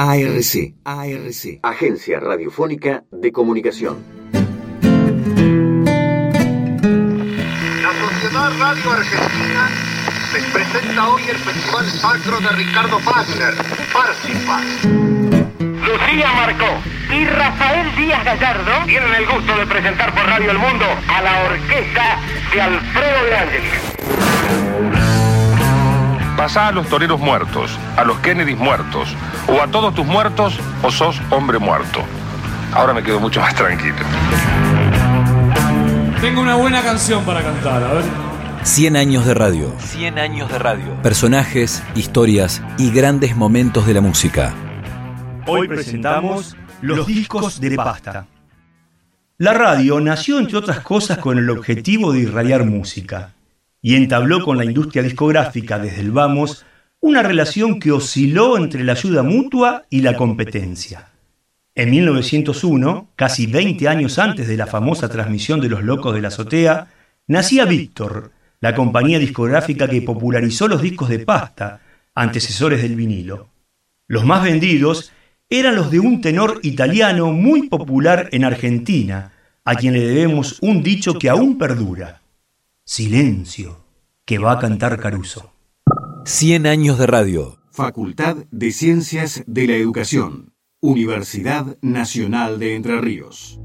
ARC, ARC, Agencia Radiofónica de Comunicación. La Sociedad Radio Argentina les presenta hoy el Festival Sacro de Ricardo Wagner, Parsifal. Lucía Marcó y Rafael Díaz Gallardo tienen el gusto de presentar por Radio El Mundo a la orquesta de Alfredo Pasá a los toreros muertos, a los Kennedys muertos, o a todos tus muertos, o sos hombre muerto. Ahora me quedo mucho más tranquilo. Tengo una buena canción para cantar, a ver. 100 años de radio. 100 años de radio. Personajes, historias y grandes momentos de la música. Hoy presentamos los discos de pasta. La radio nació, entre otras cosas, con el objetivo de irradiar música y entabló con la industria discográfica desde el vamos una relación que osciló entre la ayuda mutua y la competencia. En 1901, casi 20 años antes de la famosa transmisión de Los Locos de la Azotea, nacía Víctor, la compañía discográfica que popularizó los discos de pasta, antecesores del vinilo. Los más vendidos eran los de un tenor italiano muy popular en Argentina, a quien le debemos un dicho que aún perdura. Silencio, que va a cantar Caruso. 100 años de radio. Facultad de Ciencias de la Educación. Universidad Nacional de Entre Ríos.